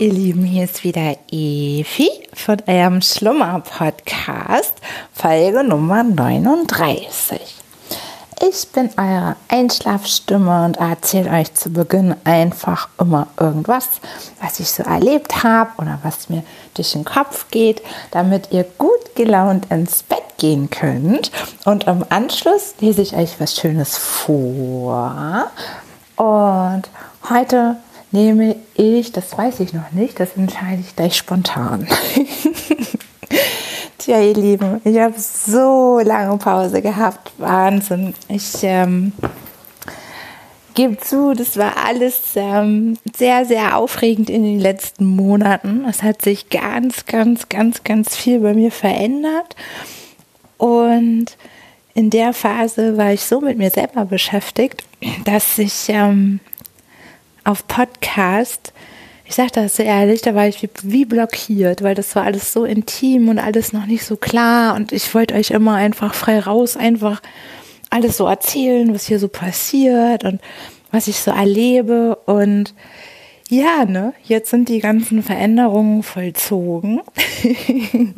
Ihr Lieben, hier ist wieder Evi von eurem Schlummer-Podcast, Folge Nummer 39. Ich bin eure Einschlafstimme und erzähle euch zu Beginn einfach immer irgendwas, was ich so erlebt habe oder was mir durch den Kopf geht, damit ihr gut gelaunt ins Bett gehen könnt. Und im Anschluss lese ich euch was Schönes vor. Und heute nehme ich, das weiß ich noch nicht, das entscheide ich gleich spontan. Tja, ihr Lieben, ich habe so lange Pause gehabt. Wahnsinn. Ich ähm, gebe zu, das war alles ähm, sehr, sehr aufregend in den letzten Monaten. Es hat sich ganz, ganz, ganz, ganz viel bei mir verändert. Und in der Phase war ich so mit mir selber beschäftigt, dass ich ähm, auf Podcast, ich sage das so ehrlich, da war ich wie, wie, blockiert, weil das war alles so intim und alles noch nicht so klar. Und ich wollte euch immer einfach frei raus, einfach alles so erzählen, was hier so passiert und was ich so erlebe. Und ja, ne, jetzt sind die ganzen Veränderungen vollzogen.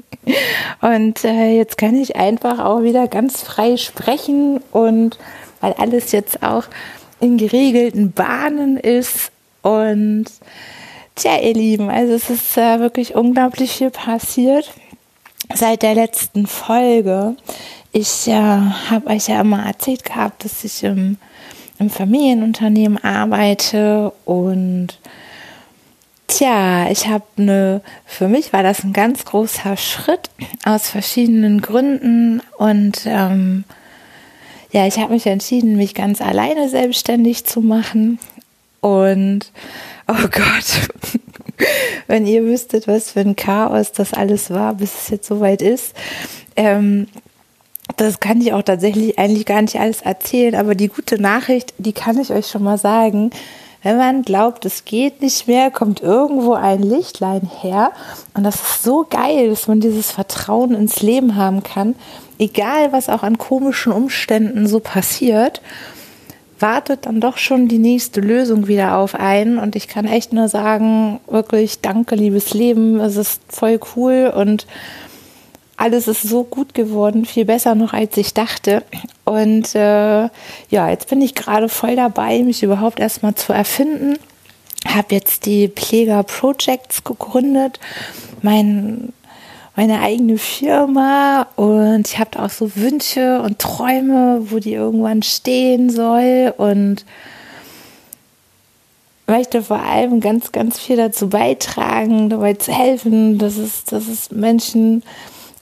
und äh, jetzt kann ich einfach auch wieder ganz frei sprechen und weil alles jetzt auch in geregelten Bahnen ist. Und tja, ihr Lieben, also es ist äh, wirklich unglaublich viel passiert seit der letzten Folge. Ich äh, habe euch ja immer erzählt gehabt, dass ich im, im Familienunternehmen arbeite und Tja, ich habe eine, für mich war das ein ganz großer Schritt aus verschiedenen Gründen und ähm, ja, ich habe mich entschieden, mich ganz alleine selbstständig zu machen. Und oh Gott, wenn ihr wüsstet, was für ein Chaos das alles war, bis es jetzt soweit ist. Ähm, das kann ich auch tatsächlich eigentlich gar nicht alles erzählen, aber die gute Nachricht, die kann ich euch schon mal sagen. Wenn man glaubt, es geht nicht mehr, kommt irgendwo ein Lichtlein her. Und das ist so geil, dass man dieses Vertrauen ins Leben haben kann, egal was auch an komischen Umständen so passiert, wartet dann doch schon die nächste Lösung wieder auf einen. Und ich kann echt nur sagen, wirklich danke, liebes Leben. Es ist voll cool und alles ist so gut geworden, viel besser noch als ich dachte. Und äh, ja, jetzt bin ich gerade voll dabei, mich überhaupt erstmal zu erfinden. Habe jetzt die Pfleger Projects gegründet. Mein meine eigene Firma und ich habe auch so Wünsche und Träume, wo die irgendwann stehen soll und möchte vor allem ganz, ganz viel dazu beitragen, dabei zu helfen, dass es, dass es Menschen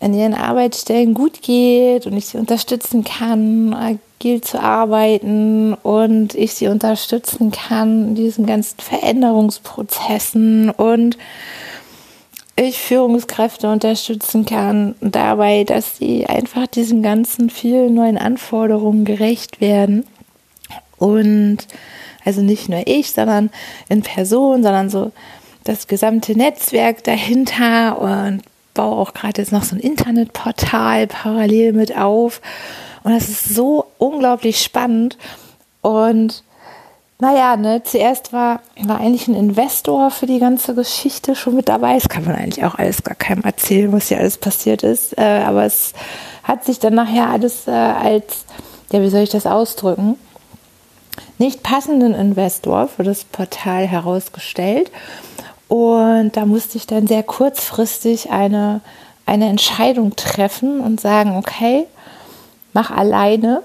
in ihren Arbeitsstellen gut geht und ich sie unterstützen kann, agil zu arbeiten und ich sie unterstützen kann in diesen ganzen Veränderungsprozessen und ich Führungskräfte unterstützen kann dabei, dass sie einfach diesen ganzen vielen neuen Anforderungen gerecht werden. Und also nicht nur ich, sondern in Person, sondern so das gesamte Netzwerk dahinter und baue auch gerade jetzt noch so ein Internetportal parallel mit auf. Und das ist so unglaublich spannend. Und naja, ne, zuerst war, war eigentlich ein Investor für die ganze Geschichte schon mit dabei. Das kann man eigentlich auch alles gar keinem erzählen, was hier alles passiert ist. Äh, aber es hat sich dann nachher alles äh, als, ja, wie soll ich das ausdrücken, nicht passenden Investor für das Portal herausgestellt. Und da musste ich dann sehr kurzfristig eine, eine Entscheidung treffen und sagen, okay, mach alleine.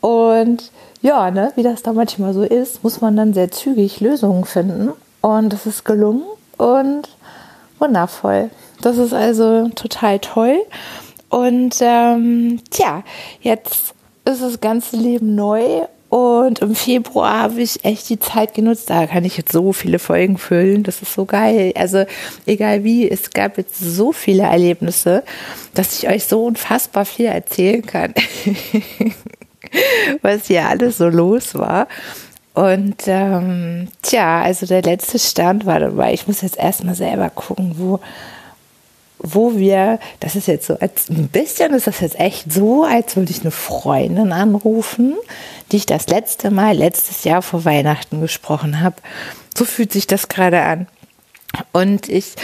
Und ja, ne, wie das da manchmal so ist, muss man dann sehr zügig Lösungen finden. Und das ist gelungen und wundervoll. Das ist also total toll. Und ähm, tja, jetzt ist das ganze Leben neu und im Februar habe ich echt die Zeit genutzt. Da kann ich jetzt so viele Folgen füllen. Das ist so geil. Also egal wie, es gab jetzt so viele Erlebnisse, dass ich euch so unfassbar viel erzählen kann. was hier alles so los war. Und ähm, tja, also der letzte Stand war dabei. Ich muss jetzt erstmal selber gucken, wo, wo wir, das ist jetzt so, als, ein bisschen ist das jetzt echt so, als würde ich eine Freundin anrufen, die ich das letzte Mal letztes Jahr vor Weihnachten gesprochen habe. So fühlt sich das gerade an. Und ich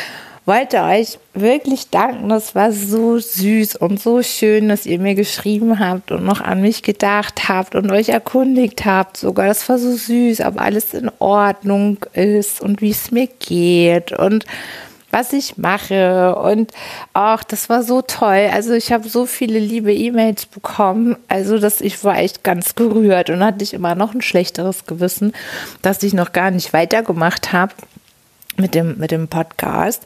wollte euch wirklich danken. Das war so süß und so schön, dass ihr mir geschrieben habt und noch an mich gedacht habt und euch erkundigt habt. Sogar das war so süß, ob alles in Ordnung ist und wie es mir geht und was ich mache. Und auch das war so toll. Also ich habe so viele liebe E-Mails bekommen. Also dass ich war echt ganz gerührt und hatte ich immer noch ein schlechteres Gewissen, dass ich noch gar nicht weitergemacht habe mit dem, mit dem Podcast.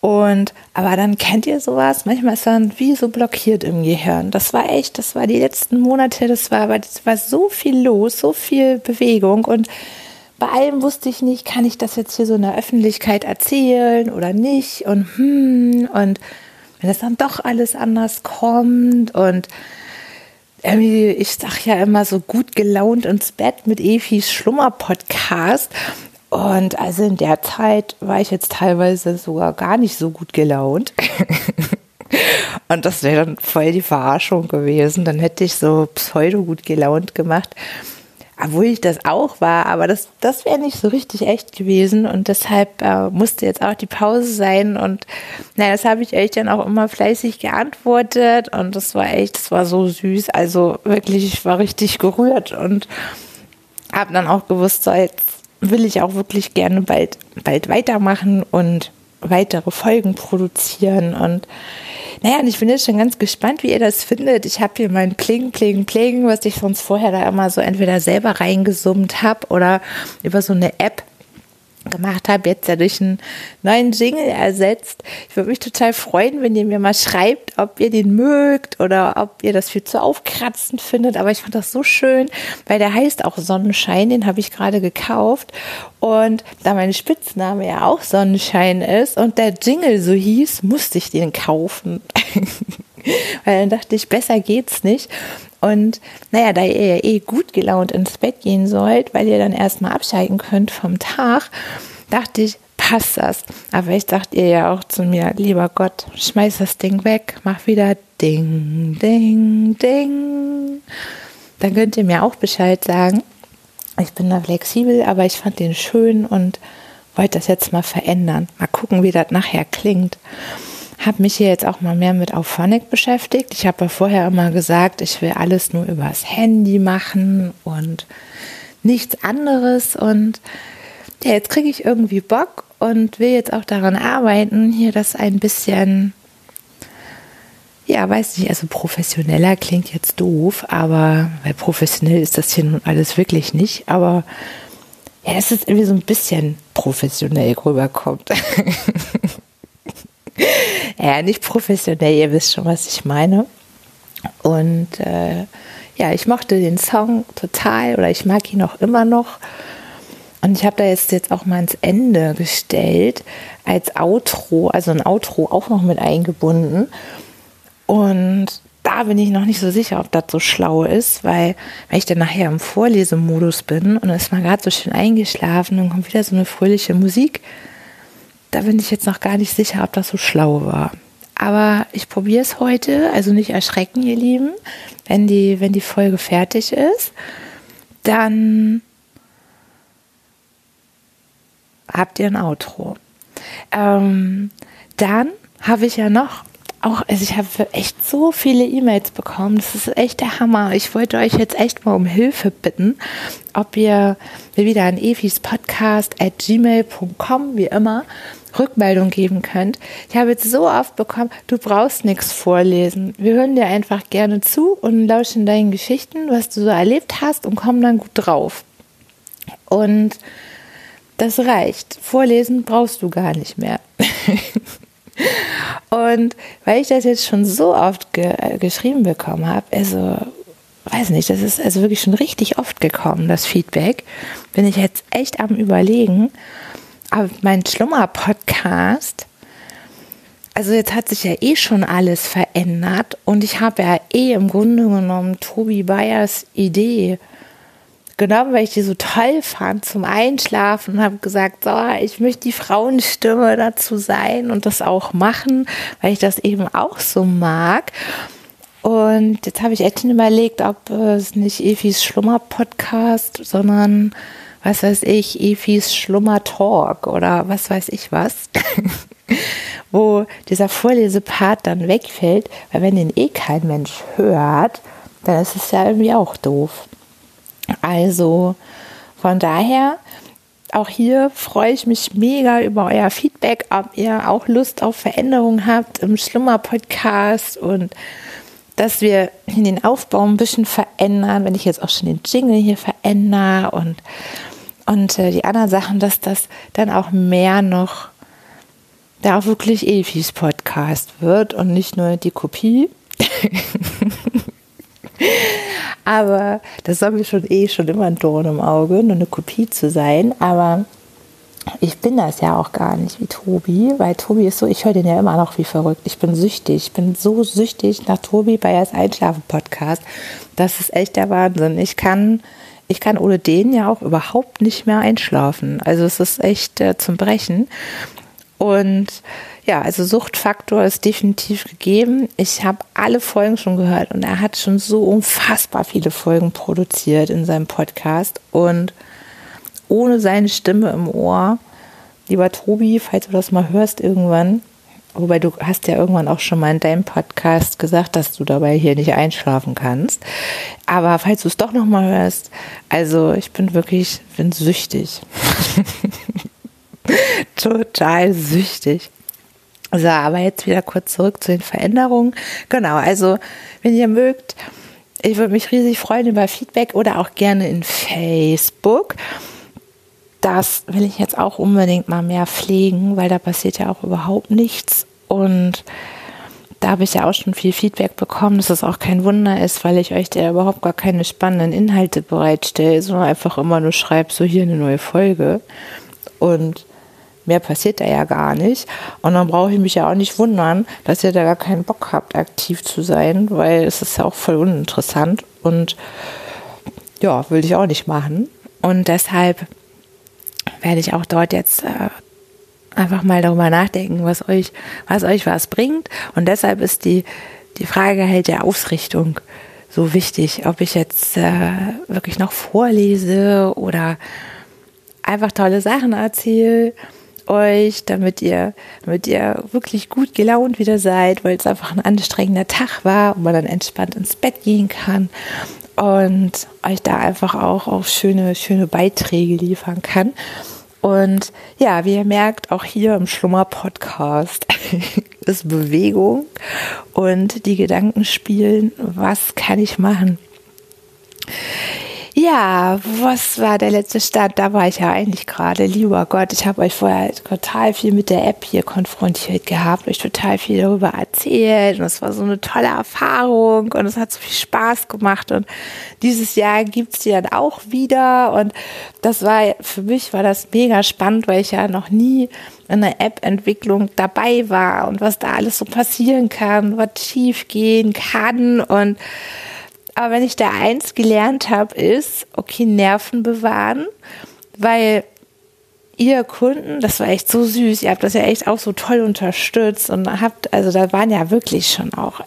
Und, aber dann kennt ihr sowas, manchmal ist dann wie so blockiert im Gehirn. Das war echt, das war die letzten Monate, das war, das war so viel los, so viel Bewegung und bei allem wusste ich nicht, kann ich das jetzt hier so in der Öffentlichkeit erzählen oder nicht und hm, und wenn das dann doch alles anders kommt und irgendwie, ich sag ja immer so gut gelaunt ins Bett mit Efis Schlummer-Podcast und also in der Zeit war ich jetzt teilweise sogar gar nicht so gut gelaunt. Und das wäre dann voll die Verarschung gewesen. Dann hätte ich so pseudo gut gelaunt gemacht. Obwohl ich das auch war, aber das, das wäre nicht so richtig echt gewesen. Und deshalb äh, musste jetzt auch die Pause sein. Und naja, das habe ich euch dann auch immer fleißig geantwortet. Und das war echt, das war so süß. Also wirklich, ich war richtig gerührt und habe dann auch gewusst, so jetzt will ich auch wirklich gerne bald, bald weitermachen und weitere Folgen produzieren. Und naja, und ich bin jetzt schon ganz gespannt, wie ihr das findet. Ich habe hier mein Pling, Pling, Pling, was ich sonst vorher da immer so entweder selber reingesummt habe oder über so eine App gemacht habe, jetzt ja durch einen neuen Jingle ersetzt. Ich würde mich total freuen, wenn ihr mir mal schreibt, ob ihr den mögt oder ob ihr das viel zu aufkratzend findet. Aber ich fand das so schön, weil der heißt auch Sonnenschein, den habe ich gerade gekauft. Und da mein Spitzname ja auch Sonnenschein ist und der Jingle so hieß, musste ich den kaufen. weil dann dachte ich, besser geht's nicht. Und naja, da ihr ja eh gut gelaunt ins Bett gehen sollt, weil ihr dann erstmal abschalten könnt vom Tag, dachte ich, passt das. Aber ich dachte ihr ja auch zu mir, lieber Gott, schmeiß das Ding weg, mach wieder Ding, Ding, Ding. Dann könnt ihr mir auch Bescheid sagen. Ich bin da flexibel, aber ich fand den schön und wollte das jetzt mal verändern. Mal gucken, wie das nachher klingt habe mich hier jetzt auch mal mehr mit Auphonic beschäftigt. Ich habe ja vorher immer gesagt, ich will alles nur übers Handy machen und nichts anderes. Und ja, jetzt kriege ich irgendwie Bock und will jetzt auch daran arbeiten, hier das ein bisschen, ja, weiß nicht, also professioneller klingt jetzt doof, aber, weil professionell ist das hier nun alles wirklich nicht, aber ja, es irgendwie so ein bisschen professionell rüberkommt. ja, nicht professionell, ihr wisst schon, was ich meine. Und äh, ja, ich mochte den Song total oder ich mag ihn auch immer noch. Und ich habe da jetzt, jetzt auch mal ins Ende gestellt als Outro, also ein Outro auch noch mit eingebunden. Und da bin ich noch nicht so sicher, ob das so schlau ist, weil wenn ich dann nachher im Vorlesemodus bin und ist mal gerade so schön eingeschlafen, dann kommt wieder so eine fröhliche Musik da bin ich jetzt noch gar nicht sicher, ob das so schlau war. Aber ich probiere es heute, also nicht erschrecken, ihr Lieben. Wenn die, wenn die Folge fertig ist, dann habt ihr ein Outro. Ähm, dann habe ich ja noch auch, also ich habe echt so viele E-Mails bekommen. Das ist echt der Hammer. Ich wollte euch jetzt echt mal um Hilfe bitten, ob ihr mir wieder an Evis Podcast at gmail.com, wie immer, Rückmeldung geben könnt. Ich habe jetzt so oft bekommen, du brauchst nichts vorlesen. Wir hören dir einfach gerne zu und lauschen deinen Geschichten, was du so erlebt hast und kommen dann gut drauf. Und das reicht. Vorlesen brauchst du gar nicht mehr. und weil ich das jetzt schon so oft ge äh, geschrieben bekommen habe, also weiß nicht, das ist also wirklich schon richtig oft gekommen, das Feedback, bin ich jetzt echt am Überlegen, aber mein Schlummer-Podcast, also jetzt hat sich ja eh schon alles verändert und ich habe ja eh im Grunde genommen Tobi Bayers Idee genommen, weil ich die so toll fand zum Einschlafen und habe gesagt, so, ich möchte die Frauenstimme dazu sein und das auch machen, weil ich das eben auch so mag. Und jetzt habe ich echt überlegt, ob es nicht Efis Schlummer-Podcast, sondern was weiß ich, Efis Schlummer-Talk oder was weiß ich was, wo dieser Vorlesepart dann wegfällt, weil wenn den eh kein Mensch hört, dann ist es ja irgendwie auch doof. Also von daher, auch hier freue ich mich mega über euer Feedback, ob ihr auch Lust auf Veränderungen habt im Schlummer-Podcast und dass wir den Aufbau ein bisschen verändern, wenn ich jetzt auch schon den Jingle hier verändere und, und äh, die anderen Sachen, dass das dann auch mehr noch da auch wirklich Elfis Podcast wird und nicht nur die Kopie. Aber das soll mir schon eh schon immer ein Dorn im Auge, nur eine Kopie zu sein. Aber ich bin das ja auch gar nicht wie Tobi, weil Tobi ist so, ich höre den ja immer noch wie verrückt. Ich bin süchtig. Ich bin so süchtig nach Tobi bei das Einschlafen-Podcast. Das ist echt der Wahnsinn. Ich kann, ich kann ohne den ja auch überhaupt nicht mehr einschlafen. Also es ist echt äh, zum Brechen. Und ja, also Suchtfaktor ist definitiv gegeben. Ich habe alle Folgen schon gehört und er hat schon so unfassbar viele Folgen produziert in seinem Podcast und ohne seine Stimme im Ohr. Lieber Tobi, falls du das mal hörst irgendwann, wobei du hast ja irgendwann auch schon mal in deinem Podcast gesagt, dass du dabei hier nicht einschlafen kannst. Aber falls du es doch noch mal hörst, also ich bin wirklich, bin süchtig. Total süchtig. So, aber jetzt wieder kurz zurück zu den Veränderungen. Genau, also wenn ihr mögt, ich würde mich riesig freuen über Feedback oder auch gerne in Facebook. Das will ich jetzt auch unbedingt mal mehr pflegen, weil da passiert ja auch überhaupt nichts. Und da habe ich ja auch schon viel Feedback bekommen, dass es auch kein Wunder ist, weil ich euch da überhaupt gar keine spannenden Inhalte bereitstelle, sondern einfach immer nur schreibe, so hier eine neue Folge. Und mehr passiert da ja gar nicht. Und dann brauche ich mich ja auch nicht wundern, dass ihr da gar keinen Bock habt, aktiv zu sein, weil es ist ja auch voll uninteressant und ja, will ich auch nicht machen. Und deshalb werde ich auch dort jetzt äh, einfach mal darüber nachdenken, was euch, was euch was bringt. Und deshalb ist die, die Frage halt der Ausrichtung so wichtig, ob ich jetzt äh, wirklich noch vorlese oder einfach tolle Sachen erzähle euch, damit ihr, damit ihr wirklich gut gelaunt wieder seid, weil es einfach ein anstrengender Tag war und man dann entspannt ins Bett gehen kann und euch da einfach auch, auch schöne, schöne Beiträge liefern kann. Und ja, wie ihr merkt, auch hier im Schlummer-Podcast ist Bewegung und die Gedanken spielen, was kann ich machen? Ja, was war der letzte Start? Da war ich ja eigentlich gerade. Lieber Gott, ich habe euch vorher total viel mit der App hier konfrontiert gehabt, euch total viel darüber erzählt und es war so eine tolle Erfahrung und es hat so viel Spaß gemacht und dieses Jahr gibt es die dann auch wieder und das war, für mich war das mega spannend, weil ich ja noch nie in der App-Entwicklung dabei war und was da alles so passieren kann, was schief gehen kann und aber wenn ich da eins gelernt habe, ist, okay, Nerven bewahren, weil ihr Kunden, das war echt so süß, ihr habt das ja echt auch so toll unterstützt und habt, also da waren ja wirklich schon auch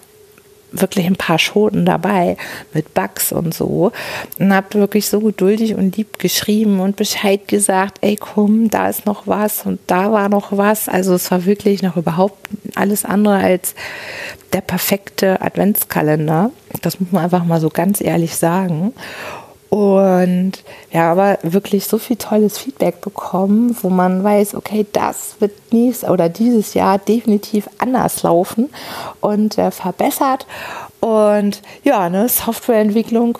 wirklich ein paar Schoten dabei mit Bugs und so und habt wirklich so geduldig und lieb geschrieben und Bescheid gesagt, ey komm, da ist noch was und da war noch was. Also es war wirklich noch überhaupt alles andere als der perfekte Adventskalender. Das muss man einfach mal so ganz ehrlich sagen. Und ja, aber wirklich so viel tolles Feedback bekommen, wo man weiß, okay, das wird nächstes oder dieses Jahr definitiv anders laufen und äh, verbessert. Und ja, ne, Softwareentwicklung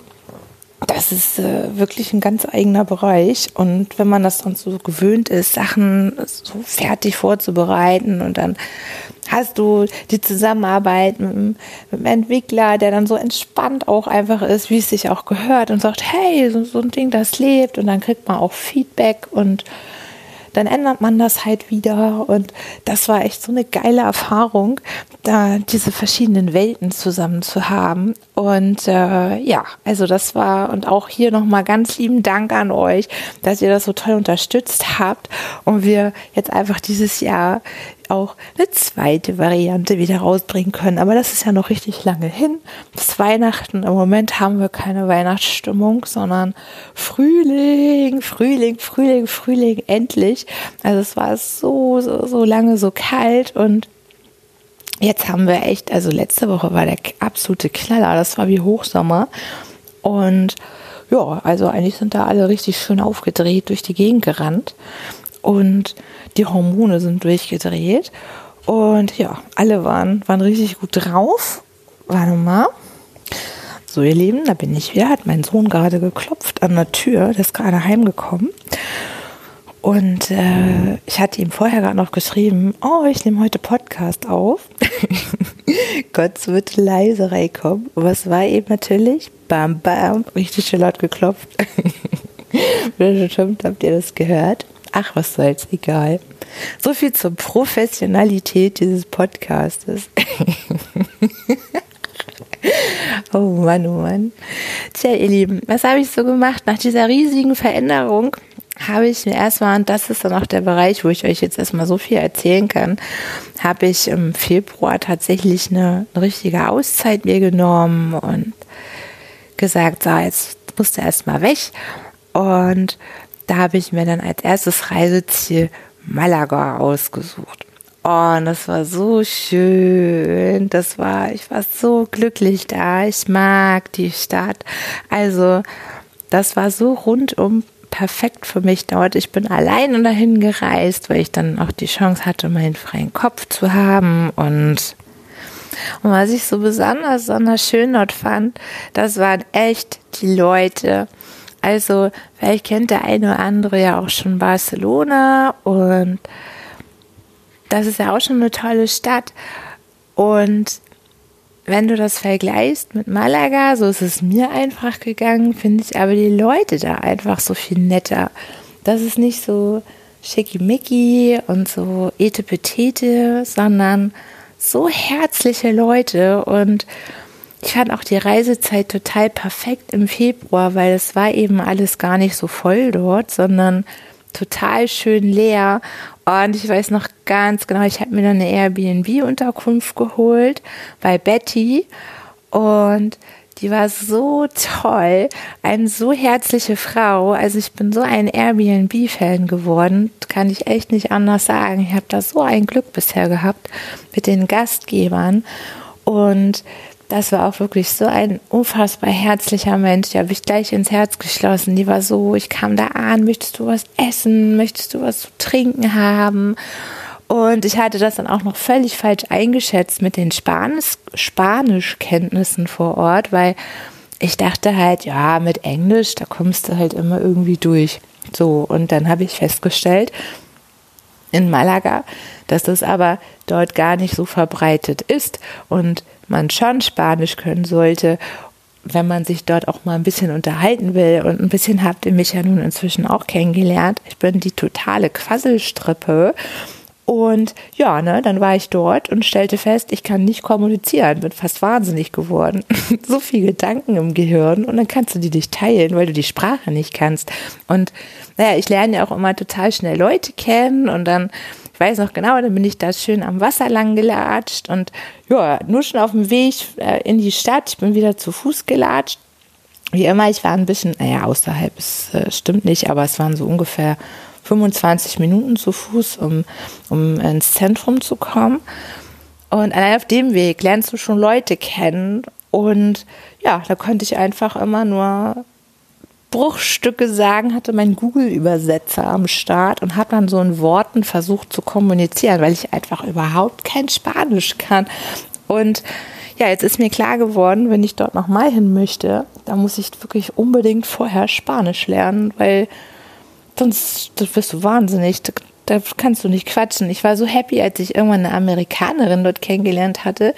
das ist äh, wirklich ein ganz eigener Bereich. Und wenn man das dann so gewöhnt ist, Sachen so fertig vorzubereiten und dann hast du die Zusammenarbeit mit, mit dem Entwickler, der dann so entspannt auch einfach ist, wie es sich auch gehört und sagt, hey, so, so ein Ding, das lebt und dann kriegt man auch Feedback und dann ändert man das halt wieder. Und das war echt so eine geile Erfahrung, da diese verschiedenen Welten zusammen zu haben. Und äh, ja, also das war und auch hier nochmal ganz lieben Dank an euch, dass ihr das so toll unterstützt habt und wir jetzt einfach dieses Jahr auch eine zweite Variante wieder rausbringen können. Aber das ist ja noch richtig lange hin. Bis Weihnachten. Im Moment haben wir keine Weihnachtsstimmung, sondern Frühling, Frühling, Frühling, Frühling, endlich. Also es war so, so, so lange so kalt und jetzt haben wir echt, also letzte Woche war der absolute Knaller. Das war wie Hochsommer. Und ja, also eigentlich sind da alle richtig schön aufgedreht durch die Gegend gerannt. Und die Hormone sind durchgedreht. Und ja, alle waren, waren richtig gut drauf. Warte mal. So, ihr Lieben, da bin ich wieder. Hat mein Sohn gerade geklopft an der Tür. Der ist gerade heimgekommen. Und äh, ich hatte ihm vorher gerade noch geschrieben, oh, ich nehme heute Podcast auf. Gott wird leise reinkommen. Was war eben natürlich? Bam, bam, richtig schön laut geklopft. Bestimmt habt ihr das gehört. Ach, was soll's, egal. So viel zur Professionalität dieses Podcastes. oh Mann, oh Mann. Tja, ihr Lieben, was habe ich so gemacht? Nach dieser riesigen Veränderung habe ich mir erstmal, und das ist dann auch der Bereich, wo ich euch jetzt erstmal so viel erzählen kann, habe ich im Februar tatsächlich eine, eine richtige Auszeit mir genommen und gesagt, so, jetzt musst du erstmal weg. Und da habe ich mir dann als erstes Reiseziel Malaga ausgesucht. Oh, und das war so schön. Das war, ich war so glücklich da. Ich mag die Stadt. Also, das war so rundum perfekt für mich dort. Ich bin alleine dahin gereist, weil ich dann auch die Chance hatte, meinen freien Kopf zu haben und und was ich so besonders, besonders schön dort fand, das waren echt die Leute. Also, vielleicht kennt der eine oder andere ja auch schon Barcelona und das ist ja auch schon eine tolle Stadt. Und wenn du das vergleichst mit Malaga, so ist es mir einfach gegangen, finde ich aber die Leute da einfach so viel netter. Das ist nicht so schickimicki und so etepetete, sondern so herzliche Leute und ich fand auch die Reisezeit total perfekt im Februar, weil es war eben alles gar nicht so voll dort, sondern total schön leer. Und ich weiß noch ganz genau, ich habe mir dann eine Airbnb-Unterkunft geholt bei Betty und die war so toll, eine so herzliche Frau. Also ich bin so ein Airbnb-Fan geworden, kann ich echt nicht anders sagen. Ich habe da so ein Glück bisher gehabt mit den Gastgebern und das war auch wirklich so ein unfassbar herzlicher Mensch. Die habe ich gleich ins Herz geschlossen. Die war so, ich kam da an, möchtest du was essen? Möchtest du was zu trinken haben? Und ich hatte das dann auch noch völlig falsch eingeschätzt mit den Spanisch Spanischkenntnissen vor Ort, weil ich dachte halt, ja, mit Englisch, da kommst du halt immer irgendwie durch. So, und dann habe ich festgestellt, in Malaga, dass das aber dort gar nicht so verbreitet ist und man schon Spanisch können sollte, wenn man sich dort auch mal ein bisschen unterhalten will. Und ein bisschen habt ihr mich ja nun inzwischen auch kennengelernt. Ich bin die totale Quasselstrippe. Und ja, ne, dann war ich dort und stellte fest, ich kann nicht kommunizieren, bin fast wahnsinnig geworden. so viel Gedanken im Gehirn und dann kannst du die nicht teilen, weil du die Sprache nicht kannst. Und naja, ich lerne ja auch immer total schnell Leute kennen und dann ich weiß noch genau, dann bin ich da schön am Wasser lang gelatscht und ja, nur schon auf dem Weg äh, in die Stadt. Ich bin wieder zu Fuß gelatscht. Wie immer, ich war ein bisschen, naja, außerhalb, es äh, stimmt nicht, aber es waren so ungefähr 25 Minuten zu Fuß, um, um ins Zentrum zu kommen. Und allein auf dem Weg lernst du schon Leute kennen. Und ja, da konnte ich einfach immer nur Bruchstücke sagen, hatte mein Google-Übersetzer am Start und habe dann so in Worten versucht zu kommunizieren, weil ich einfach überhaupt kein Spanisch kann. Und ja, jetzt ist mir klar geworden, wenn ich dort nochmal hin möchte, da muss ich wirklich unbedingt vorher Spanisch lernen, weil sonst wirst du wahnsinnig da kannst du nicht quatschen. Ich war so happy, als ich irgendwann eine Amerikanerin dort kennengelernt hatte,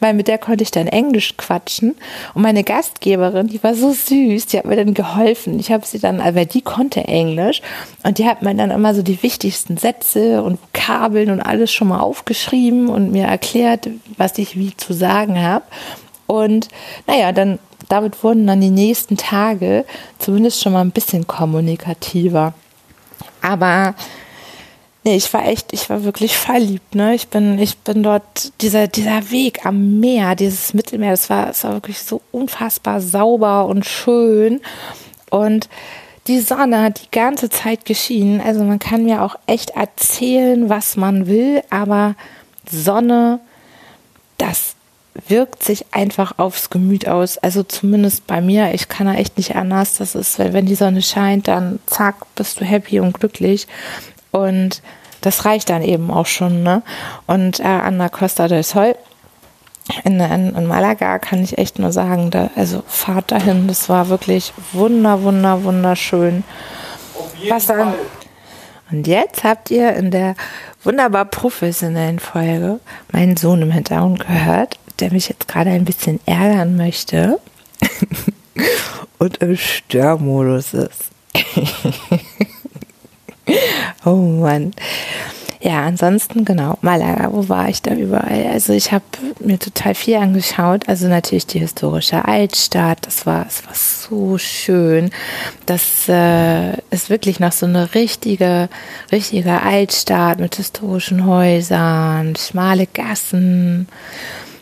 weil mit der konnte ich dann Englisch quatschen. Und meine Gastgeberin, die war so süß, die hat mir dann geholfen. Ich habe sie dann, weil die konnte Englisch und die hat mir dann immer so die wichtigsten Sätze und Vokabeln und alles schon mal aufgeschrieben und mir erklärt, was ich wie zu sagen habe. Und naja, dann damit wurden dann die nächsten Tage zumindest schon mal ein bisschen kommunikativer. Aber Nee, ich war echt, ich war wirklich verliebt, ne? Ich bin, ich bin dort, dieser, dieser Weg am Meer, dieses Mittelmeer, das war, das war wirklich so unfassbar sauber und schön. Und die Sonne hat die ganze Zeit geschienen. Also man kann mir auch echt erzählen, was man will, aber Sonne, das wirkt sich einfach aufs Gemüt aus. Also zumindest bei mir. Ich kann da echt nicht anders. Das ist, wenn die Sonne scheint, dann zack, bist du happy und glücklich. Und das reicht dann eben auch schon. Ne? Und äh, an der Costa del Sol in, in, in, Malaga kann ich echt nur sagen, da, also fahrt dahin, das war wirklich wunder, wunder, wunderschön. Was dann? Und jetzt habt ihr in der wunderbar professionellen Folge meinen Sohn im Hintergrund gehört, der mich jetzt gerade ein bisschen ärgern möchte und im Störmodus ist. oh Mann. Ja, ansonsten genau, Malaga, wo war ich da überall? Also ich habe mir total viel angeschaut. Also natürlich die historische Altstadt, das war, es war so schön. Das äh, ist wirklich noch so eine richtige, richtige Altstadt mit historischen Häusern, schmale Gassen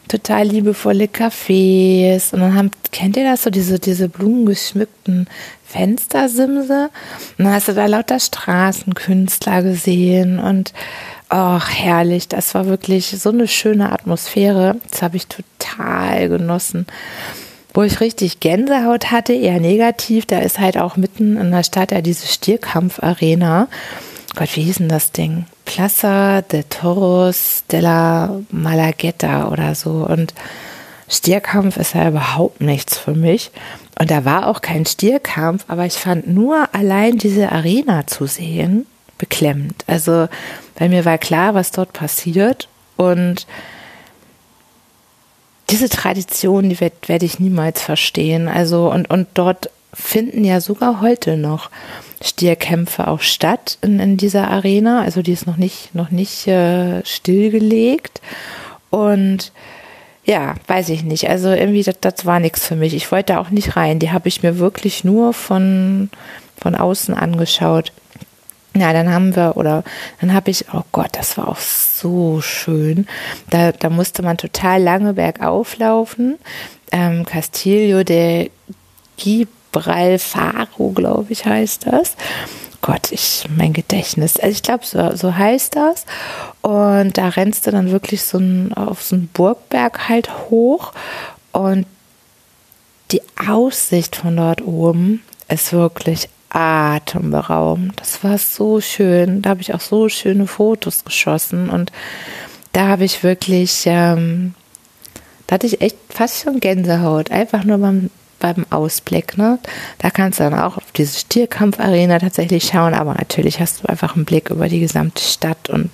total liebevolle Cafés und dann haben, kennt ihr das so, diese, diese blumengeschmückten Fenstersimse? Und dann hast du da lauter Straßenkünstler gesehen und ach, herrlich, das war wirklich so eine schöne Atmosphäre. Das habe ich total genossen. Wo ich richtig Gänsehaut hatte, eher negativ, da ist halt auch mitten in der Stadt ja diese Stierkampf-Arena. Gott, wie hieß denn das Ding? Plaza de Toros de la Malagueta oder so. Und Stierkampf ist ja überhaupt nichts für mich. Und da war auch kein Stierkampf, aber ich fand nur allein diese Arena zu sehen beklemmend. Also, weil mir war klar, was dort passiert. Und diese Tradition, die werde werd ich niemals verstehen. Also, und, und dort finden ja sogar heute noch Stierkämpfe auch statt in, in dieser Arena. Also die ist noch nicht, noch nicht äh, stillgelegt. Und ja, weiß ich nicht. Also irgendwie, das, das war nichts für mich. Ich wollte da auch nicht rein. Die habe ich mir wirklich nur von, von außen angeschaut. Ja, dann haben wir, oder dann habe ich, oh Gott, das war auch so schön. Da, da musste man total lange bergauf laufen. Ähm, Castillo de Gib Gibralfaro, glaube ich, heißt das. Gott, ich, mein Gedächtnis. Also ich glaube, so, so heißt das. Und da rennst du dann wirklich so ein, auf so einen Burgberg halt hoch. Und die Aussicht von dort oben ist wirklich atemberaubend. Das war so schön. Da habe ich auch so schöne Fotos geschossen. Und da habe ich wirklich, ähm, da hatte ich echt fast schon Gänsehaut. Einfach nur beim beim Ausblick. Ne? Da kannst du dann auch auf diese Stierkampfarena tatsächlich schauen, aber natürlich hast du einfach einen Blick über die gesamte Stadt und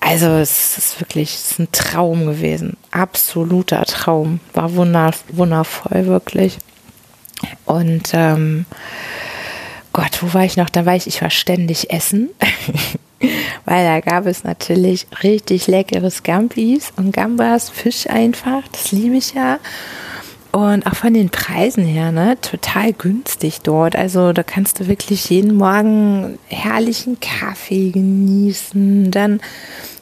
also es ist wirklich es ist ein Traum gewesen. Absoluter Traum. War wunder, wundervoll, wirklich. Und ähm, Gott, wo war ich noch? Da war ich, ich war ständig essen. Weil da gab es natürlich richtig leckeres Gambis und Gambas, Fisch einfach. Das liebe ich ja. Und auch von den Preisen her, ne, total günstig dort. Also da kannst du wirklich jeden Morgen herrlichen Kaffee genießen, dann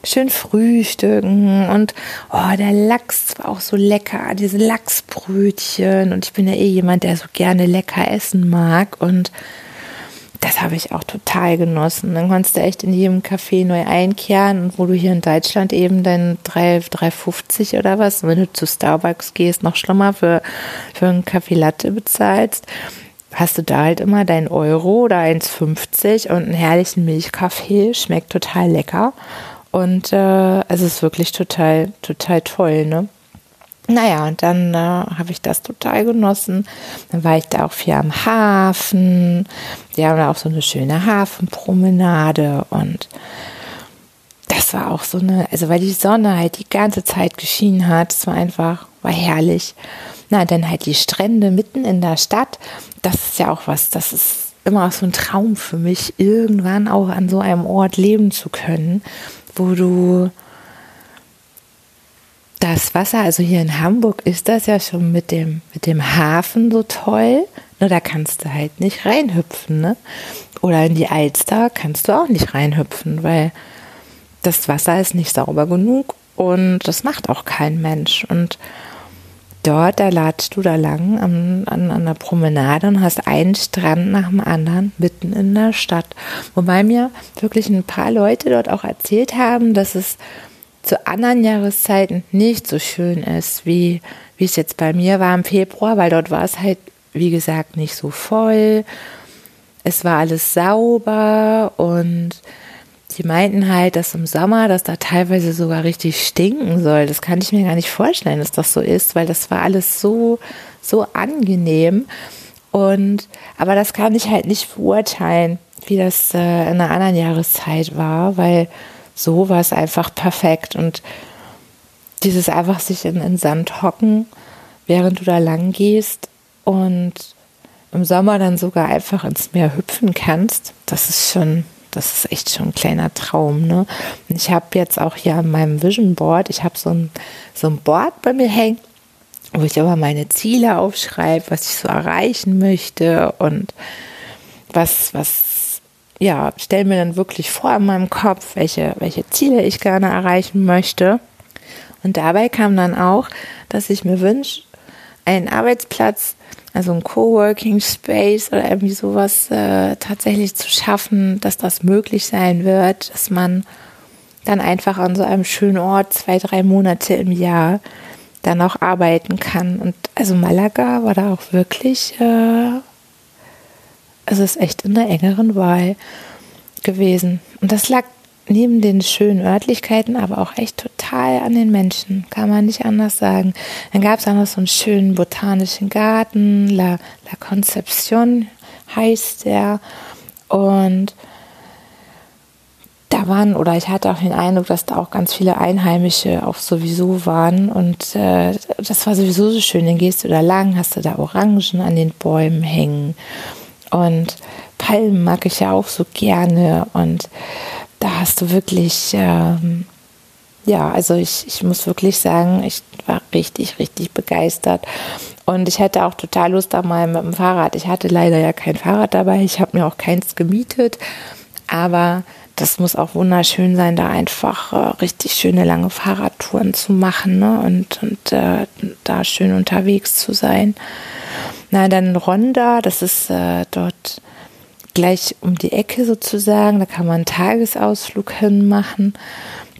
schön frühstücken und oh, der Lachs war auch so lecker, diese Lachsbrötchen. Und ich bin ja eh jemand, der so gerne lecker essen mag und das habe ich auch total genossen. Dann konntest du echt in jedem Café neu einkehren und wo du hier in Deutschland eben dein 3,50 oder was, wenn du zu Starbucks gehst, noch schlimmer für, für einen Kaffee Latte bezahlst, hast du da halt immer dein Euro oder 1,50 und einen herrlichen Milchkaffee, schmeckt total lecker. Und äh, also es ist wirklich total, total toll, ne? Naja, und dann äh, habe ich das total genossen. Dann war ich da auch viel am Hafen. Die haben da auch so eine schöne Hafenpromenade und das war auch so eine, also weil die Sonne halt die ganze Zeit geschienen hat, es war einfach, war herrlich. Na, dann halt die Strände mitten in der Stadt, das ist ja auch was, das ist immer auch so ein Traum für mich, irgendwann auch an so einem Ort leben zu können, wo du das Wasser, also hier in Hamburg ist das ja schon mit dem, mit dem Hafen so toll. Nur da kannst du halt nicht reinhüpfen, ne? Oder in die Alster kannst du auch nicht reinhüpfen, weil das Wasser ist nicht sauber genug und das macht auch kein Mensch. Und dort, da latschst du da lang an, an, an der Promenade und hast einen Strand nach dem anderen mitten in der Stadt. Wobei mir wirklich ein paar Leute dort auch erzählt haben, dass es zu anderen Jahreszeiten nicht so schön ist, wie, wie es jetzt bei mir war im Februar, weil dort war es halt, wie gesagt, nicht so voll. Es war alles sauber und die meinten halt, dass im Sommer, dass da teilweise sogar richtig stinken soll. Das kann ich mir gar nicht vorstellen, dass das so ist, weil das war alles so, so angenehm. Und, aber das kann ich halt nicht beurteilen, wie das äh, in einer anderen Jahreszeit war, weil so war es einfach perfekt. Und dieses einfach sich in den Sand hocken, während du da lang gehst und im Sommer dann sogar einfach ins Meer hüpfen kannst, das ist schon, das ist echt schon ein kleiner Traum. Ne? Und ich habe jetzt auch hier an meinem Vision Board, ich habe so ein, so ein Board bei mir hängen, wo ich aber meine Ziele aufschreibe, was ich so erreichen möchte und was, was ja, stelle mir dann wirklich vor in meinem Kopf, welche, welche Ziele ich gerne erreichen möchte. Und dabei kam dann auch, dass ich mir wünsche, einen Arbeitsplatz, also ein Coworking Space oder irgendwie sowas äh, tatsächlich zu schaffen, dass das möglich sein wird, dass man dann einfach an so einem schönen Ort zwei, drei Monate im Jahr dann auch arbeiten kann. Und also Malaga war da auch wirklich äh, es ist echt in der engeren Wahl gewesen. Und das lag neben den schönen Örtlichkeiten aber auch echt total an den Menschen, kann man nicht anders sagen. Dann gab es auch noch so einen schönen botanischen Garten, La, La Concepción heißt der. Und da waren, oder ich hatte auch den Eindruck, dass da auch ganz viele Einheimische auch sowieso waren. Und äh, das war sowieso so schön. Dann gehst du da lang, hast du da Orangen an den Bäumen hängen. Und Palmen mag ich ja auch so gerne. Und da hast du wirklich, ähm, ja, also ich, ich muss wirklich sagen, ich war richtig, richtig begeistert. Und ich hätte auch total Lust da mal mit dem Fahrrad. Ich hatte leider ja kein Fahrrad dabei. Ich habe mir auch keins gemietet. Aber das muss auch wunderschön sein, da einfach äh, richtig schöne lange Fahrradtouren zu machen ne? und, und äh, da schön unterwegs zu sein. Na, dann Ronda, das ist äh, dort gleich um die Ecke sozusagen. Da kann man einen Tagesausflug hinmachen.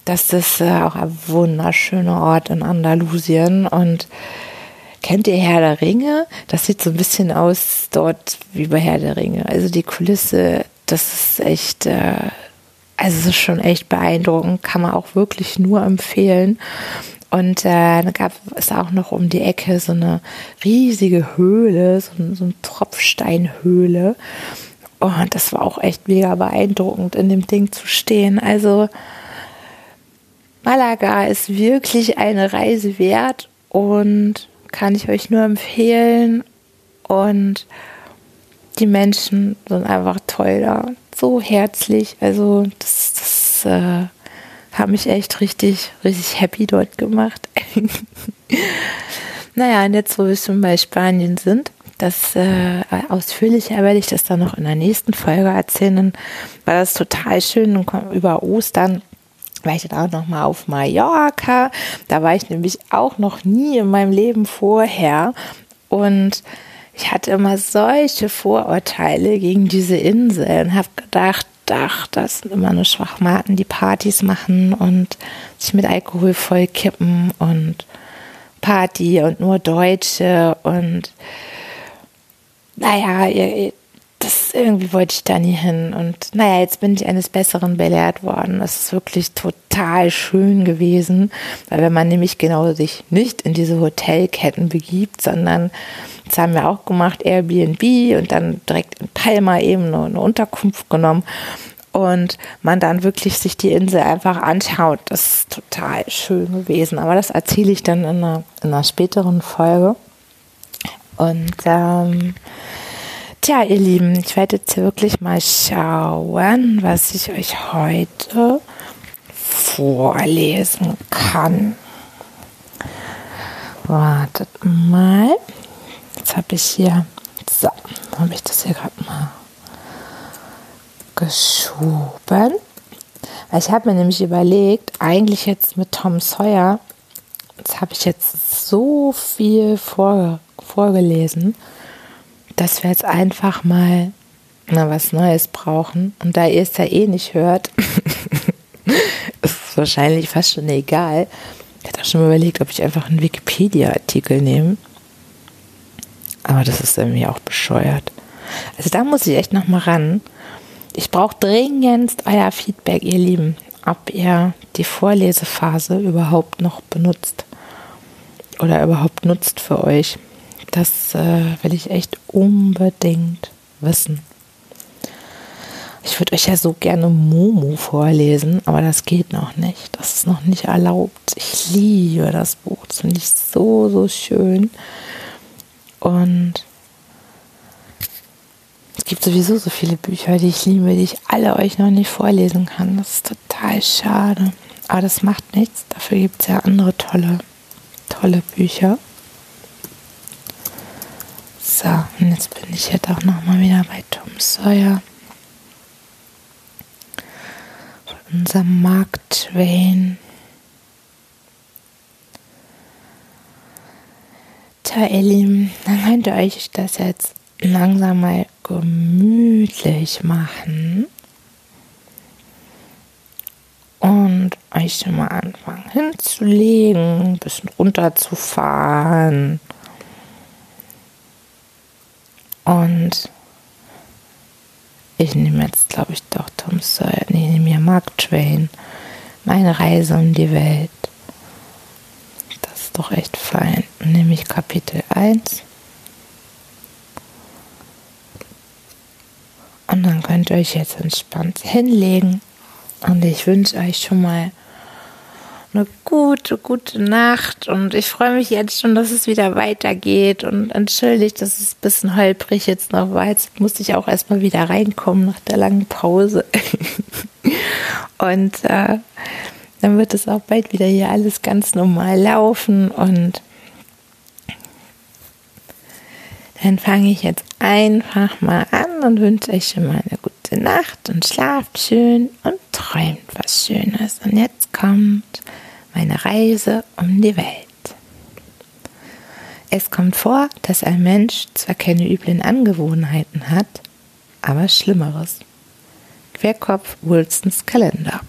Das ist äh, auch ein wunderschöner Ort in Andalusien. Und kennt ihr Herr der Ringe? Das sieht so ein bisschen aus dort wie bei Herr der Ringe. Also die Kulisse, das ist echt, äh, also es ist schon echt beeindruckend, kann man auch wirklich nur empfehlen. Und äh, da gab es auch noch um die Ecke so eine riesige Höhle, so, so eine Tropfsteinhöhle. Und das war auch echt mega beeindruckend, in dem Ding zu stehen. Also Malaga ist wirklich eine Reise wert und kann ich euch nur empfehlen. Und die Menschen sind einfach toll da, so herzlich. Also das, das äh, hat mich echt richtig, richtig happy dort gemacht. naja, und jetzt, wo wir schon bei Spanien sind, das äh, ausführlicher werde ich das dann noch in der nächsten Folge erzählen. War das total schön und über Ostern war ich dann auch noch mal auf Mallorca. Da war ich nämlich auch noch nie in meinem Leben vorher und ich hatte immer solche Vorurteile gegen diese Insel und habe gedacht, ach, das sind immer nur Schwachmaten, die Partys machen und sich mit Alkohol vollkippen und Party und nur Deutsche und naja, das irgendwie wollte ich da nie hin. Und naja, jetzt bin ich eines Besseren belehrt worden. Das ist wirklich total schön gewesen, weil wenn man nämlich genau sich nicht in diese Hotelketten begibt, sondern das haben wir auch gemacht, Airbnb und dann direkt in Palma eben eine, eine Unterkunft genommen und man dann wirklich sich die Insel einfach anschaut. Das ist total schön gewesen. Aber das erzähle ich dann in einer, in einer späteren Folge. Und ähm, tja, ihr Lieben, ich werde jetzt wirklich mal schauen, was ich euch heute vorlesen kann. Wartet mal. Jetzt habe ich hier, so, habe ich das hier gerade mal geschoben. Ich habe mir nämlich überlegt, eigentlich jetzt mit Tom Sawyer, jetzt habe ich jetzt so viel vor, vorgelesen, dass wir jetzt einfach mal na, was Neues brauchen. Und da ihr es ja eh nicht hört, ist es wahrscheinlich fast schon egal. Ich hatte auch schon mal überlegt, ob ich einfach einen Wikipedia-Artikel nehme. Aber das ist irgendwie auch bescheuert. Also da muss ich echt noch mal ran. Ich brauche dringend euer Feedback, ihr Lieben, ob ihr die Vorlesephase überhaupt noch benutzt oder überhaupt nutzt für euch. Das äh, will ich echt unbedingt wissen. Ich würde euch ja so gerne Momo vorlesen, aber das geht noch nicht. Das ist noch nicht erlaubt. Ich liebe das Buch. Das finde ich so, so schön. Und es gibt sowieso so viele Bücher, die ich liebe, die ich alle euch noch nicht vorlesen kann. Das ist total schade. Aber das macht nichts. Dafür gibt es ja andere tolle, tolle Bücher. So, und jetzt bin ich jetzt auch nochmal wieder bei Tom Sawyer. unser Mark Twain. Tja, ihr Lieben, dann könnt ihr euch das jetzt langsam mal gemütlich machen und euch schon mal anfangen hinzulegen, ein bisschen runterzufahren und ich nehme jetzt, glaube ich, doch Tom Sawyer. Nee, ich nehme mir Mark Twain. Meine Reise um die Welt. Das ist doch echt fein. Nehme ich Kapitel 1. Und dann könnt ihr euch jetzt entspannt hinlegen. Und ich wünsche euch schon mal eine gute, gute Nacht und ich freue mich jetzt schon, dass es wieder weitergeht und entschuldigt, dass es ein bisschen holprig jetzt noch war. Jetzt musste ich auch erstmal wieder reinkommen nach der langen Pause. und äh, dann wird es auch bald wieder hier alles ganz normal laufen und dann fange ich jetzt einfach mal an und wünsche euch mal eine gute Nacht und schlaft schön und träumt was Schönes. Und jetzt kommt meine Reise um die Welt. Es kommt vor, dass ein Mensch zwar keine üblen Angewohnheiten hat, aber Schlimmeres. Querkopf Wilsons Kalender.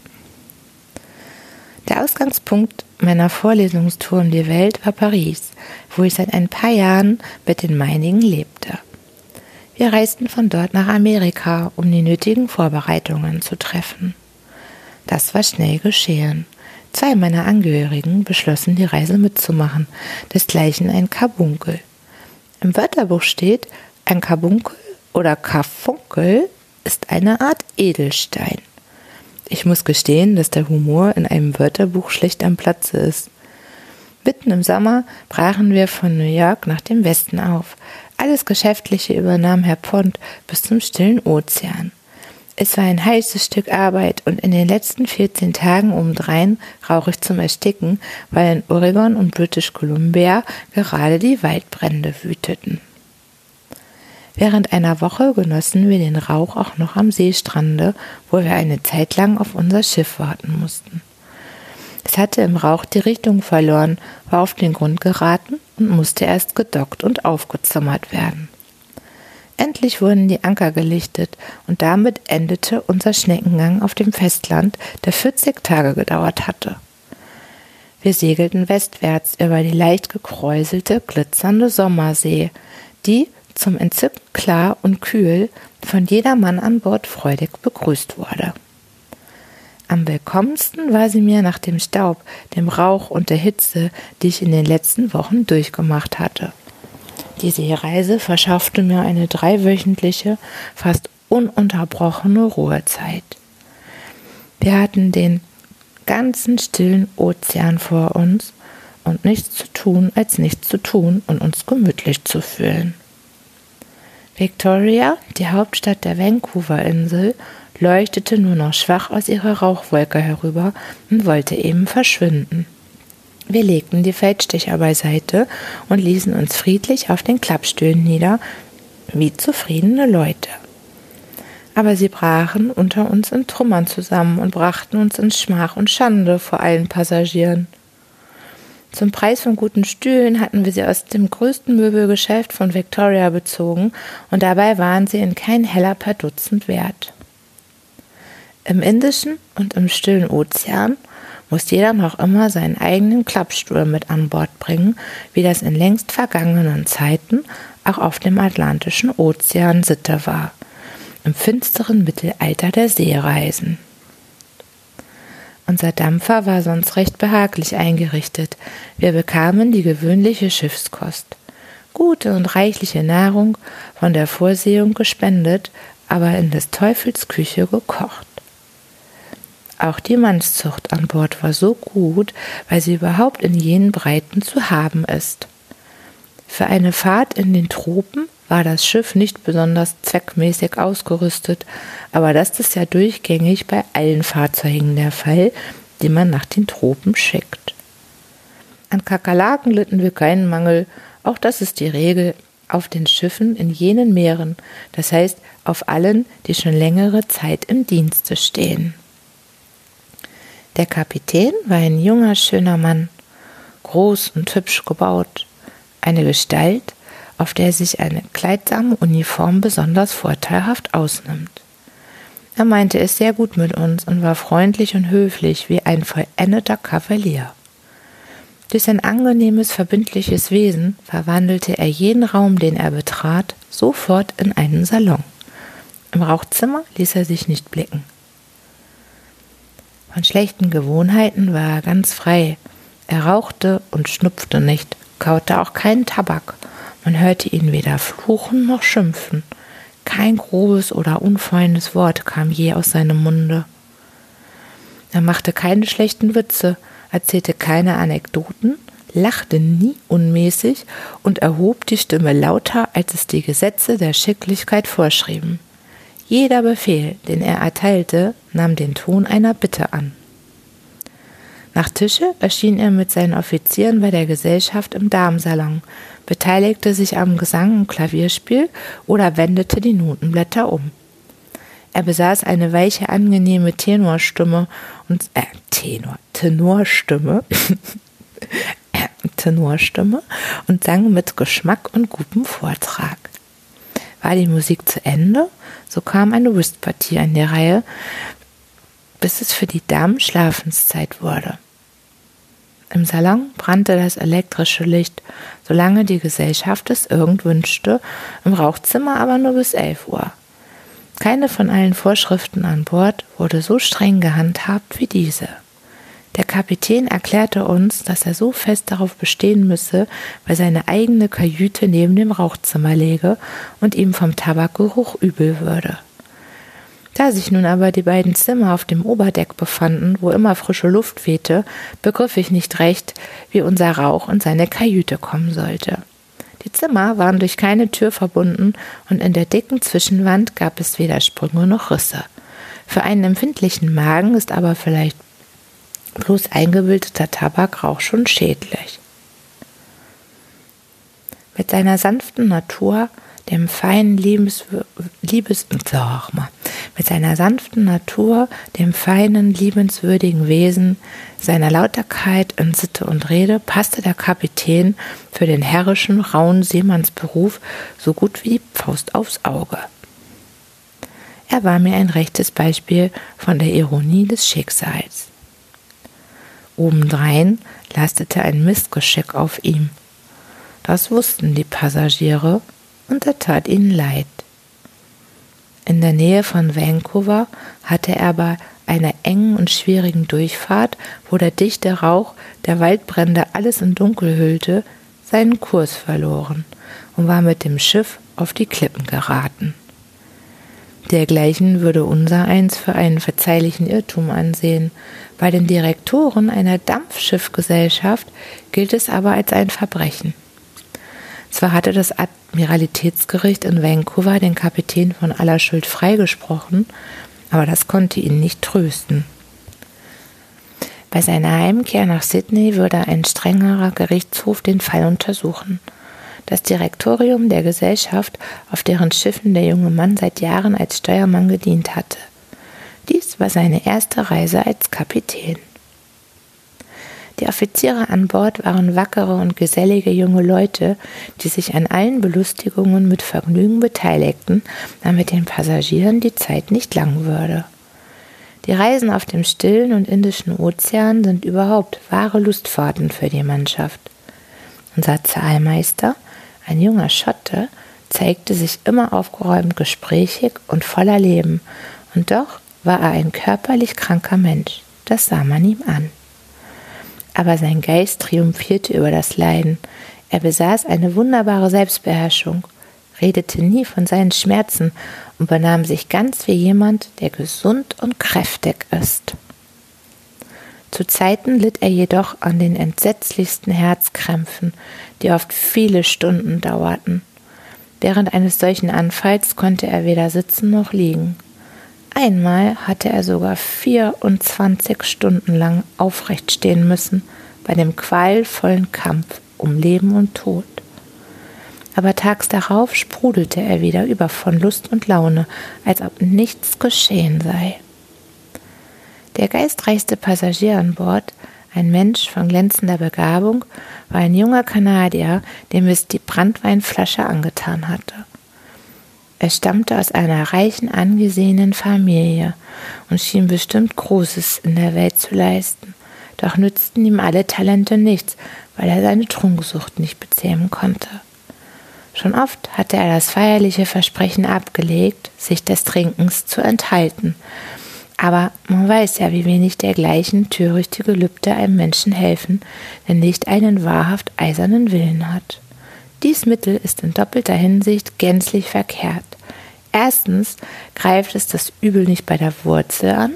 Der Ausgangspunkt meiner Vorlesungstour um die Welt war Paris, wo ich seit ein paar Jahren mit den meinigen lebte. Wir reisten von dort nach Amerika, um die nötigen Vorbereitungen zu treffen. Das war schnell geschehen. Zwei meiner Angehörigen beschlossen, die Reise mitzumachen, desgleichen ein Karbunkel. Im Wörterbuch steht, ein Karbunkel oder Karfunkel ist eine Art Edelstein. Ich muss gestehen, dass der Humor in einem Wörterbuch schlecht am Platze ist. Mitten im Sommer brachen wir von New York nach dem Westen auf. Alles Geschäftliche übernahm Herr Pont bis zum stillen Ozean. Es war ein heißes Stück Arbeit und in den letzten 14 Tagen obendrein rauchig zum Ersticken, weil in Oregon und British Columbia gerade die Waldbrände wüteten. Während einer Woche genossen wir den Rauch auch noch am Seestrande, wo wir eine Zeit lang auf unser Schiff warten mussten. Es hatte im Rauch die Richtung verloren, war auf den Grund geraten und musste erst gedockt und aufgezimmert werden. Endlich wurden die Anker gelichtet und damit endete unser Schneckengang auf dem Festland, der 40 Tage gedauert hatte. Wir segelten westwärts über die leicht gekräuselte, glitzernde Sommersee, die zum Entzücken klar und kühl von jedermann an Bord freudig begrüßt wurde. Am willkommensten war sie mir nach dem Staub, dem Rauch und der Hitze, die ich in den letzten Wochen durchgemacht hatte. Die Seereise verschaffte mir eine dreiwöchentliche, fast ununterbrochene Ruhezeit. Wir hatten den ganzen stillen Ozean vor uns und nichts zu tun, als nichts zu tun und uns gemütlich zu fühlen. Victoria, die Hauptstadt der Vancouver-Insel, leuchtete nur noch schwach aus ihrer Rauchwolke herüber und wollte eben verschwinden. Wir legten die Feldstecher beiseite und ließen uns friedlich auf den Klappstühlen nieder, wie zufriedene Leute. Aber sie brachen unter uns in Trümmern zusammen und brachten uns in Schmach und Schande vor allen Passagieren. Zum Preis von guten Stühlen hatten wir sie aus dem größten Möbelgeschäft von Victoria bezogen und dabei waren sie in kein Heller per Dutzend wert. Im Indischen und im stillen Ozean muss jeder noch immer seinen eigenen Klappstuhl mit an Bord bringen, wie das in längst vergangenen Zeiten auch auf dem Atlantischen Ozean Sitte war, im finsteren Mittelalter der Seereisen. Unser Dampfer war sonst recht behaglich eingerichtet. Wir bekamen die gewöhnliche Schiffskost. Gute und reichliche Nahrung von der Vorsehung gespendet, aber in des Teufels Küche gekocht. Auch die Mannszucht an Bord war so gut, weil sie überhaupt in jenen Breiten zu haben ist. Für eine Fahrt in den Tropen war das Schiff nicht besonders zweckmäßig ausgerüstet, aber das ist ja durchgängig bei allen Fahrzeugen der Fall, die man nach den Tropen schickt. An Kakerlaken litten wir keinen Mangel, auch das ist die Regel auf den Schiffen in jenen Meeren, das heißt auf allen, die schon längere Zeit im Dienste stehen. Der Kapitän war ein junger, schöner Mann, groß und hübsch gebaut, eine Gestalt, auf der sich eine kleidsame Uniform besonders vorteilhaft ausnimmt. Er meinte es sehr gut mit uns und war freundlich und höflich wie ein vollendeter Kavalier. Durch sein angenehmes, verbindliches Wesen verwandelte er jeden Raum, den er betrat, sofort in einen Salon. Im Rauchzimmer ließ er sich nicht blicken. Von schlechten Gewohnheiten war er ganz frei. Er rauchte und schnupfte nicht, kaute auch keinen Tabak man hörte ihn weder fluchen noch schimpfen. Kein grobes oder unfeines Wort kam je aus seinem Munde. Er machte keine schlechten Witze, erzählte keine Anekdoten, lachte nie unmäßig und erhob die Stimme lauter, als es die Gesetze der Schicklichkeit vorschrieben. Jeder Befehl, den er erteilte, nahm den Ton einer Bitte an. Nach Tische erschien er mit seinen Offizieren bei der Gesellschaft im Damensalon, beteiligte sich am Gesang und Klavierspiel oder wendete die Notenblätter um. Er besaß eine weiche, angenehme Tenorstimme und äh, Tenor, Tenorstimme, Tenorstimme und sang mit Geschmack und gutem Vortrag. War die Musik zu Ende, so kam eine Whistpartie an die Reihe, bis es für die Damen Schlafenszeit wurde. Im Salon brannte das elektrische Licht, solange die Gesellschaft es irgend wünschte, im Rauchzimmer aber nur bis elf Uhr. Keine von allen Vorschriften an Bord wurde so streng gehandhabt wie diese. Der Kapitän erklärte uns, dass er so fest darauf bestehen müsse, weil seine eigene Kajüte neben dem Rauchzimmer läge und ihm vom Tabakgeruch übel würde. Da sich nun aber die beiden Zimmer auf dem Oberdeck befanden, wo immer frische Luft wehte, begriff ich nicht recht, wie unser Rauch in seine Kajüte kommen sollte. Die Zimmer waren durch keine Tür verbunden und in der dicken Zwischenwand gab es weder Sprünge noch Risse. Für einen empfindlichen Magen ist aber vielleicht bloß eingebildeter Tabakrauch schon schädlich. Mit seiner sanften Natur dem feinen Liebes, Liebes sag mal, mit seiner sanften Natur, dem feinen, liebenswürdigen Wesen, seiner Lauterkeit in Sitte und Rede passte der Kapitän für den herrischen, rauen Seemannsberuf so gut wie die Faust aufs Auge. Er war mir ein rechtes Beispiel von der Ironie des Schicksals. Obendrein lastete ein Missgeschick auf ihm. Das wussten die Passagiere und er tat ihnen leid. In der Nähe von Vancouver hatte er bei einer engen und schwierigen Durchfahrt, wo der dichte Rauch der Waldbrände alles in Dunkel hüllte, seinen Kurs verloren und war mit dem Schiff auf die Klippen geraten. Dergleichen würde unser eins für einen verzeihlichen Irrtum ansehen. Bei den Direktoren einer Dampfschiffgesellschaft gilt es aber als ein Verbrechen. Zwar hatte das Admiralitätsgericht in Vancouver den Kapitän von aller Schuld freigesprochen, aber das konnte ihn nicht trösten. Bei seiner Heimkehr nach Sydney würde ein strengerer Gerichtshof den Fall untersuchen. Das Direktorium der Gesellschaft, auf deren Schiffen der junge Mann seit Jahren als Steuermann gedient hatte. Dies war seine erste Reise als Kapitän. Die Offiziere an Bord waren wackere und gesellige junge Leute, die sich an allen Belustigungen mit Vergnügen beteiligten, damit den Passagieren die Zeit nicht lang würde. Die Reisen auf dem stillen und Indischen Ozean sind überhaupt wahre Lustfahrten für die Mannschaft. Unser Zahlmeister, ein junger Schotte, zeigte sich immer aufgeräumt gesprächig und voller Leben, und doch war er ein körperlich kranker Mensch, das sah man ihm an. Aber sein Geist triumphierte über das Leiden, er besaß eine wunderbare Selbstbeherrschung, redete nie von seinen Schmerzen und benahm sich ganz wie jemand, der gesund und kräftig ist. Zu Zeiten litt er jedoch an den entsetzlichsten Herzkrämpfen, die oft viele Stunden dauerten. Während eines solchen Anfalls konnte er weder sitzen noch liegen. Einmal hatte er sogar 24 Stunden lang aufrecht stehen müssen bei dem qualvollen Kampf um Leben und Tod. Aber tags darauf sprudelte er wieder über von Lust und Laune, als ob nichts geschehen sei. Der geistreichste Passagier an Bord, ein Mensch von glänzender Begabung, war ein junger Kanadier, dem es die Brandweinflasche angetan hatte. Er stammte aus einer reichen, angesehenen Familie und schien bestimmt Großes in der Welt zu leisten. Doch nützten ihm alle Talente nichts, weil er seine Trunksucht nicht bezähmen konnte. Schon oft hatte er das feierliche Versprechen abgelegt, sich des Trinkens zu enthalten. Aber man weiß ja, wie wenig dergleichen törichte Gelübde einem Menschen helfen, der nicht einen wahrhaft eisernen Willen hat. Dies Mittel ist in doppelter Hinsicht gänzlich verkehrt. Erstens greift es das Übel nicht bei der Wurzel an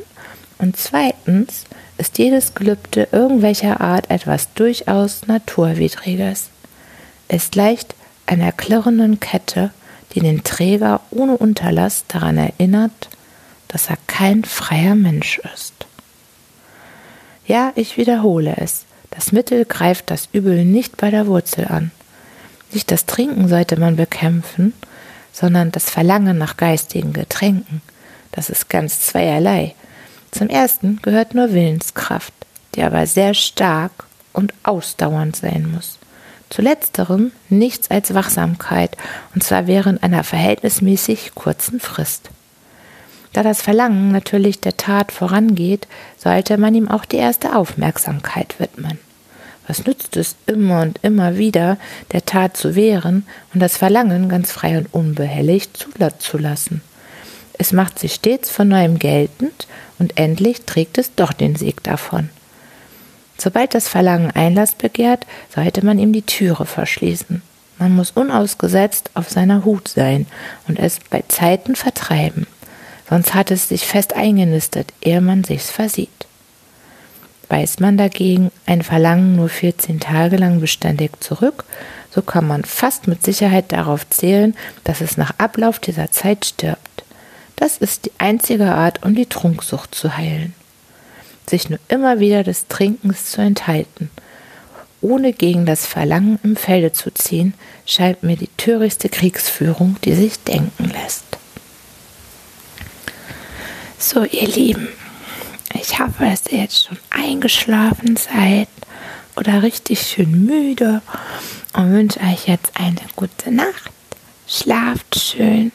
und zweitens ist jedes Gelübde irgendwelcher Art etwas durchaus Naturwidriges. Es gleicht einer klirrenden Kette, die den Träger ohne Unterlass daran erinnert, dass er kein freier Mensch ist. Ja, ich wiederhole es, das Mittel greift das Übel nicht bei der Wurzel an. Nicht das Trinken sollte man bekämpfen, sondern das Verlangen nach geistigen Getränken. Das ist ganz zweierlei. Zum ersten gehört nur Willenskraft, die aber sehr stark und ausdauernd sein muss. Zu letzterem nichts als Wachsamkeit, und zwar während einer verhältnismäßig kurzen Frist. Da das Verlangen natürlich der Tat vorangeht, sollte man ihm auch die erste Aufmerksamkeit widmen. Was nützt es immer und immer wieder, der Tat zu wehren und das Verlangen ganz frei und unbehelligt zulassen? Es macht sich stets von neuem geltend und endlich trägt es doch den Sieg davon. Sobald das Verlangen Einlass begehrt, sollte man ihm die Türe verschließen. Man muss unausgesetzt auf seiner Hut sein und es bei Zeiten vertreiben, sonst hat es sich fest eingenistet, ehe man sich's versieht. Weist man dagegen ein Verlangen nur 14 Tage lang beständig zurück, so kann man fast mit Sicherheit darauf zählen, dass es nach Ablauf dieser Zeit stirbt. Das ist die einzige Art, um die Trunksucht zu heilen. Sich nur immer wieder des Trinkens zu enthalten, ohne gegen das Verlangen im Felde zu ziehen, scheint mir die törichtste Kriegsführung, die sich denken lässt. So, ihr Lieben, ich hoffe, dass ihr jetzt schon eingeschlafen seid oder richtig schön müde und wünsche euch jetzt eine gute Nacht. Schlaft schön,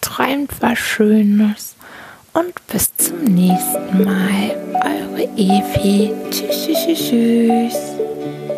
träumt was Schönes und bis zum nächsten Mal. Eure Evi. Tschüss, tschüss, tschüss.